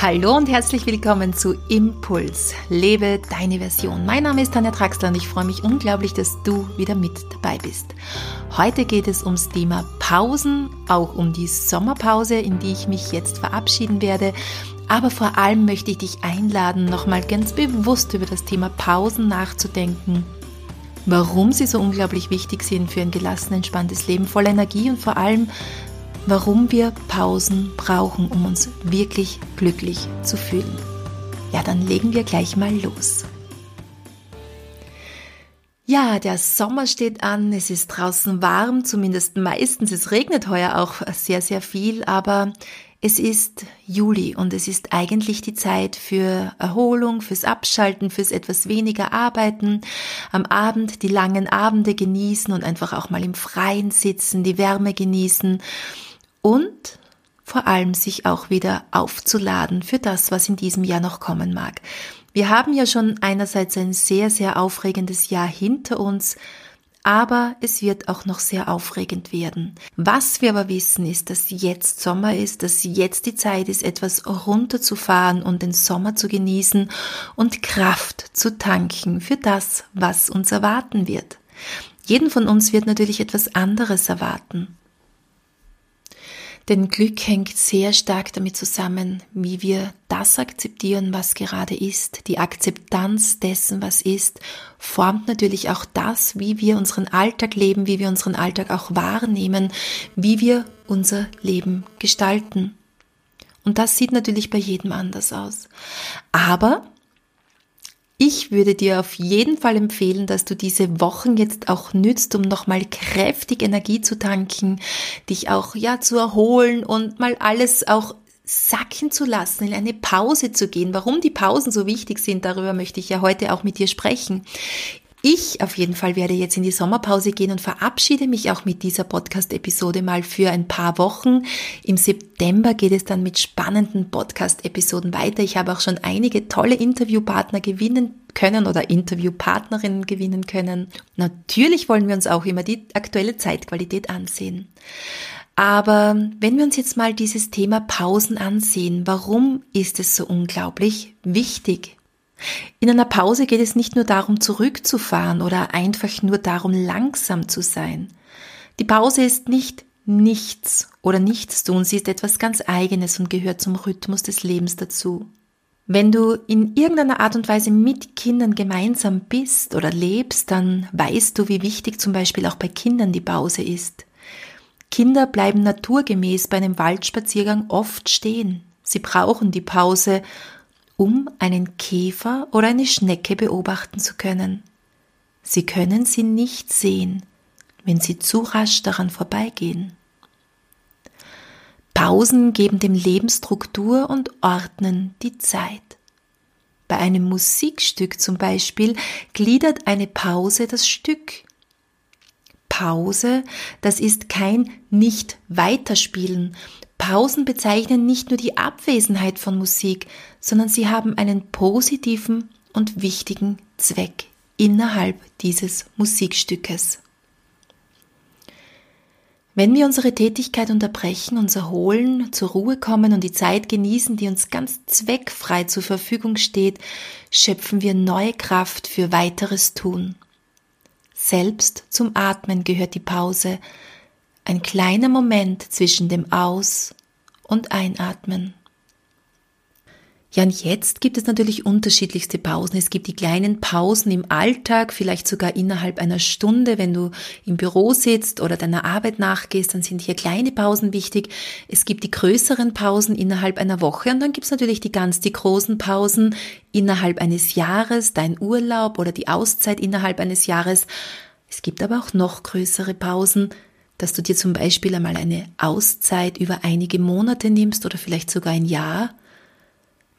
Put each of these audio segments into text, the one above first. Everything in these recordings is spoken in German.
Hallo und herzlich willkommen zu Impuls. Lebe deine Version. Mein Name ist Tanja Traxler und ich freue mich unglaublich, dass du wieder mit dabei bist. Heute geht es ums Thema Pausen, auch um die Sommerpause, in die ich mich jetzt verabschieden werde. Aber vor allem möchte ich dich einladen, nochmal ganz bewusst über das Thema Pausen nachzudenken. Warum sie so unglaublich wichtig sind für ein gelassen, entspanntes Leben voller Energie und vor allem, warum wir Pausen brauchen, um uns wirklich glücklich zu fühlen. Ja, dann legen wir gleich mal los. Ja, der Sommer steht an, es ist draußen warm, zumindest meistens, es regnet heuer auch sehr, sehr viel, aber es ist Juli und es ist eigentlich die Zeit für Erholung, fürs Abschalten, fürs etwas weniger Arbeiten, am Abend die langen Abende genießen und einfach auch mal im Freien sitzen, die Wärme genießen und vor allem sich auch wieder aufzuladen für das, was in diesem Jahr noch kommen mag. Wir haben ja schon einerseits ein sehr, sehr aufregendes Jahr hinter uns, aber es wird auch noch sehr aufregend werden. Was wir aber wissen, ist, dass jetzt Sommer ist, dass jetzt die Zeit ist, etwas runterzufahren und den Sommer zu genießen und Kraft zu tanken für das, was uns erwarten wird. Jeden von uns wird natürlich etwas anderes erwarten. Denn Glück hängt sehr stark damit zusammen, wie wir das akzeptieren, was gerade ist. Die Akzeptanz dessen, was ist, formt natürlich auch das, wie wir unseren Alltag leben, wie wir unseren Alltag auch wahrnehmen, wie wir unser Leben gestalten. Und das sieht natürlich bei jedem anders aus. Aber ich würde dir auf jeden Fall empfehlen, dass du diese Wochen jetzt auch nützt, um nochmal kräftig Energie zu tanken, dich auch, ja, zu erholen und mal alles auch sacken zu lassen, in eine Pause zu gehen. Warum die Pausen so wichtig sind, darüber möchte ich ja heute auch mit dir sprechen. Ich auf jeden Fall werde jetzt in die Sommerpause gehen und verabschiede mich auch mit dieser Podcast-Episode mal für ein paar Wochen. Im September geht es dann mit spannenden Podcast-Episoden weiter. Ich habe auch schon einige tolle Interviewpartner gewinnen können oder Interviewpartnerinnen gewinnen können. Natürlich wollen wir uns auch immer die aktuelle Zeitqualität ansehen. Aber wenn wir uns jetzt mal dieses Thema Pausen ansehen, warum ist es so unglaublich wichtig? In einer Pause geht es nicht nur darum, zurückzufahren oder einfach nur darum, langsam zu sein. Die Pause ist nicht nichts oder nichts tun, sie ist etwas ganz eigenes und gehört zum Rhythmus des Lebens dazu. Wenn du in irgendeiner Art und Weise mit Kindern gemeinsam bist oder lebst, dann weißt du, wie wichtig zum Beispiel auch bei Kindern die Pause ist. Kinder bleiben naturgemäß bei einem Waldspaziergang oft stehen. Sie brauchen die Pause, um einen Käfer oder eine Schnecke beobachten zu können. Sie können sie nicht sehen, wenn sie zu rasch daran vorbeigehen. Pausen geben dem Leben Struktur und ordnen die Zeit. Bei einem Musikstück zum Beispiel gliedert eine Pause das Stück. Pause, das ist kein nicht weiterspielen, Pausen bezeichnen nicht nur die Abwesenheit von Musik, sondern sie haben einen positiven und wichtigen Zweck innerhalb dieses Musikstückes. Wenn wir unsere Tätigkeit unterbrechen, uns erholen, zur Ruhe kommen und die Zeit genießen, die uns ganz zweckfrei zur Verfügung steht, schöpfen wir neue Kraft für weiteres Tun. Selbst zum Atmen gehört die Pause, ein kleiner Moment zwischen dem Aus- und Einatmen. Ja, und jetzt gibt es natürlich unterschiedlichste Pausen. Es gibt die kleinen Pausen im Alltag, vielleicht sogar innerhalb einer Stunde, wenn du im Büro sitzt oder deiner Arbeit nachgehst, dann sind hier kleine Pausen wichtig. Es gibt die größeren Pausen innerhalb einer Woche und dann gibt es natürlich die ganz die großen Pausen innerhalb eines Jahres, dein Urlaub oder die Auszeit innerhalb eines Jahres. Es gibt aber auch noch größere Pausen, dass du dir zum Beispiel einmal eine Auszeit über einige Monate nimmst oder vielleicht sogar ein Jahr.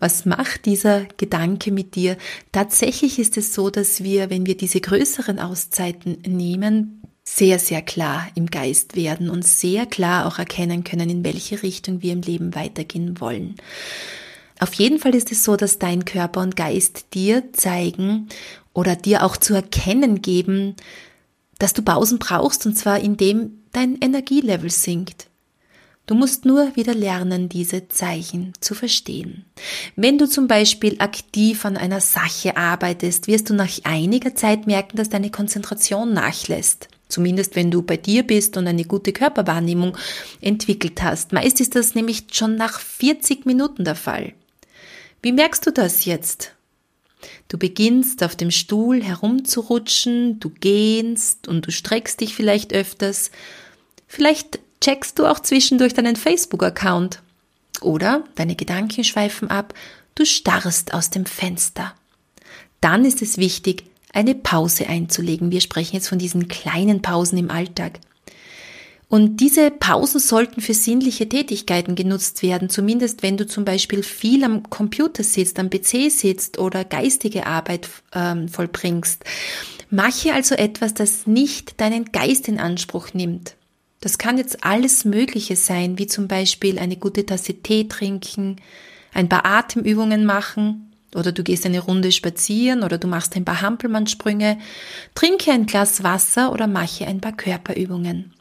Was macht dieser Gedanke mit dir? Tatsächlich ist es so, dass wir, wenn wir diese größeren Auszeiten nehmen, sehr, sehr klar im Geist werden und sehr klar auch erkennen können, in welche Richtung wir im Leben weitergehen wollen. Auf jeden Fall ist es so, dass dein Körper und Geist dir zeigen oder dir auch zu erkennen geben, dass du Pausen brauchst und zwar indem dein Energielevel sinkt. Du musst nur wieder lernen, diese Zeichen zu verstehen. Wenn du zum Beispiel aktiv an einer Sache arbeitest, wirst du nach einiger Zeit merken, dass deine Konzentration nachlässt. Zumindest wenn du bei dir bist und eine gute Körperwahrnehmung entwickelt hast. Meist ist das nämlich schon nach 40 Minuten der Fall. Wie merkst du das jetzt? Du beginnst auf dem Stuhl herumzurutschen, du gehst und du streckst dich vielleicht öfters. Vielleicht checkst du auch zwischendurch deinen Facebook-Account. Oder deine Gedanken schweifen ab, du starrst aus dem Fenster. Dann ist es wichtig, eine Pause einzulegen. Wir sprechen jetzt von diesen kleinen Pausen im Alltag. Und diese Pausen sollten für sinnliche Tätigkeiten genutzt werden, zumindest wenn du zum Beispiel viel am Computer sitzt, am PC sitzt oder geistige Arbeit ähm, vollbringst. Mache also etwas, das nicht deinen Geist in Anspruch nimmt. Das kann jetzt alles Mögliche sein, wie zum Beispiel eine gute Tasse Tee trinken, ein paar Atemübungen machen oder du gehst eine Runde spazieren oder du machst ein paar Hampelmannsprünge, trinke ein Glas Wasser oder mache ein paar Körperübungen.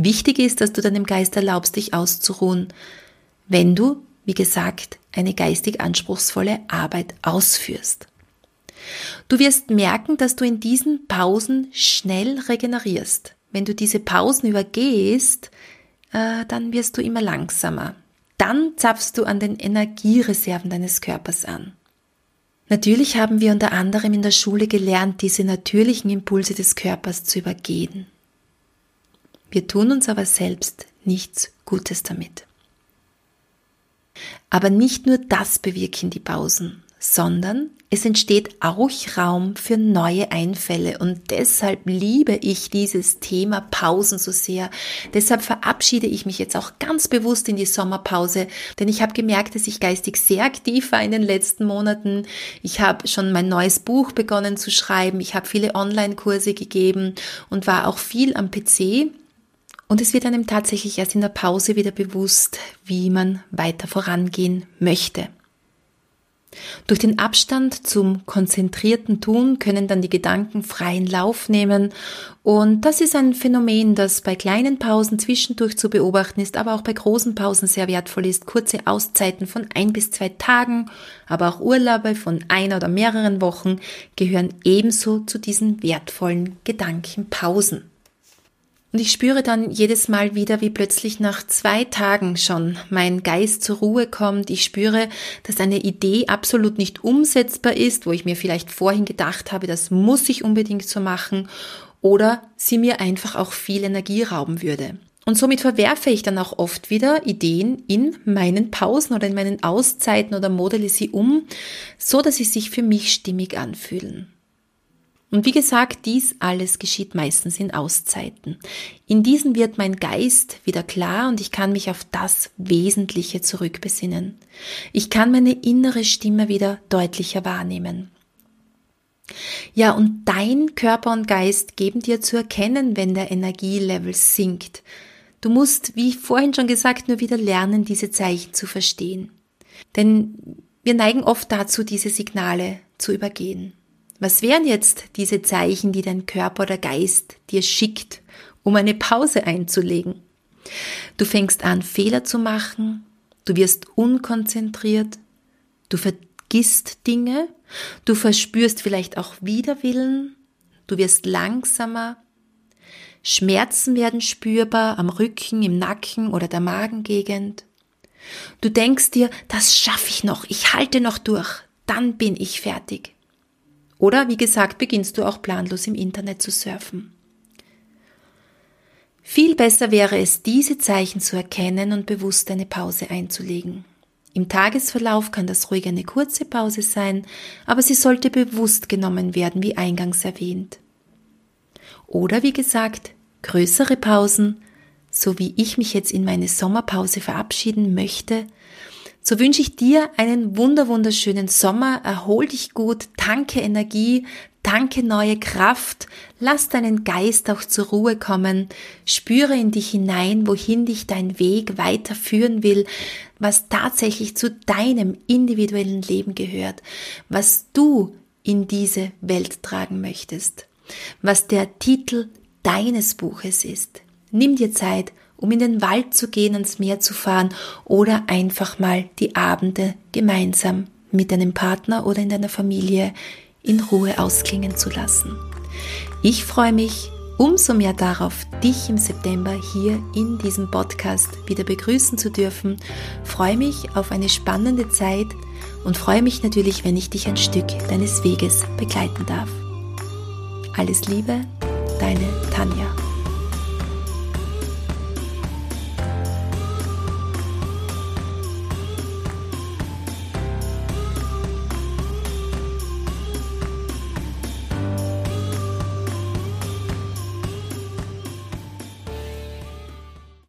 Wichtig ist, dass du deinem Geist erlaubst, dich auszuruhen, wenn du, wie gesagt, eine geistig anspruchsvolle Arbeit ausführst. Du wirst merken, dass du in diesen Pausen schnell regenerierst. Wenn du diese Pausen übergehst, äh, dann wirst du immer langsamer. Dann zapfst du an den Energiereserven deines Körpers an. Natürlich haben wir unter anderem in der Schule gelernt, diese natürlichen Impulse des Körpers zu übergehen. Wir tun uns aber selbst nichts Gutes damit. Aber nicht nur das bewirken die Pausen, sondern es entsteht auch Raum für neue Einfälle und deshalb liebe ich dieses Thema Pausen so sehr. Deshalb verabschiede ich mich jetzt auch ganz bewusst in die Sommerpause, denn ich habe gemerkt, dass ich geistig sehr aktiv war in den letzten Monaten. Ich habe schon mein neues Buch begonnen zu schreiben, ich habe viele Online-Kurse gegeben und war auch viel am PC. Und es wird einem tatsächlich erst in der Pause wieder bewusst, wie man weiter vorangehen möchte. Durch den Abstand zum konzentrierten Tun können dann die Gedanken freien Lauf nehmen und das ist ein Phänomen, das bei kleinen Pausen zwischendurch zu beobachten ist, aber auch bei großen Pausen sehr wertvoll ist. Kurze Auszeiten von ein bis zwei Tagen, aber auch Urlaube von ein oder mehreren Wochen gehören ebenso zu diesen wertvollen Gedankenpausen. Und ich spüre dann jedes Mal wieder, wie plötzlich nach zwei Tagen schon mein Geist zur Ruhe kommt. Ich spüre, dass eine Idee absolut nicht umsetzbar ist, wo ich mir vielleicht vorhin gedacht habe, das muss ich unbedingt so machen, oder sie mir einfach auch viel Energie rauben würde. Und somit verwerfe ich dann auch oft wieder Ideen in meinen Pausen oder in meinen Auszeiten oder modelle sie um, so dass sie sich für mich stimmig anfühlen. Und wie gesagt, dies alles geschieht meistens in Auszeiten. In diesen wird mein Geist wieder klar und ich kann mich auf das Wesentliche zurückbesinnen. Ich kann meine innere Stimme wieder deutlicher wahrnehmen. Ja, und dein Körper und Geist geben dir zu erkennen, wenn der Energielevel sinkt. Du musst, wie vorhin schon gesagt, nur wieder lernen, diese Zeichen zu verstehen. Denn wir neigen oft dazu, diese Signale zu übergehen. Was wären jetzt diese Zeichen, die dein Körper oder Geist dir schickt, um eine Pause einzulegen? Du fängst an, Fehler zu machen, du wirst unkonzentriert, du vergisst Dinge, du verspürst vielleicht auch Widerwillen, du wirst langsamer, Schmerzen werden spürbar am Rücken, im Nacken oder der Magengegend. Du denkst dir, das schaffe ich noch, ich halte noch durch, dann bin ich fertig. Oder wie gesagt, beginnst du auch planlos im Internet zu surfen. Viel besser wäre es, diese Zeichen zu erkennen und bewusst eine Pause einzulegen. Im Tagesverlauf kann das ruhig eine kurze Pause sein, aber sie sollte bewusst genommen werden, wie eingangs erwähnt. Oder wie gesagt, größere Pausen, so wie ich mich jetzt in meine Sommerpause verabschieden möchte, so wünsche ich dir einen wunder wunderschönen Sommer, erhol dich gut, tanke Energie, tanke neue Kraft, lass deinen Geist auch zur Ruhe kommen, spüre in dich hinein, wohin dich dein Weg weiterführen will, was tatsächlich zu deinem individuellen Leben gehört, was du in diese Welt tragen möchtest, was der Titel deines Buches ist. Nimm dir Zeit um in den Wald zu gehen, ans Meer zu fahren oder einfach mal die Abende gemeinsam mit deinem Partner oder in deiner Familie in Ruhe ausklingen zu lassen. Ich freue mich umso mehr darauf, dich im September hier in diesem Podcast wieder begrüßen zu dürfen. Freue mich auf eine spannende Zeit und freue mich natürlich, wenn ich dich ein Stück deines Weges begleiten darf. Alles Liebe, deine Tanja.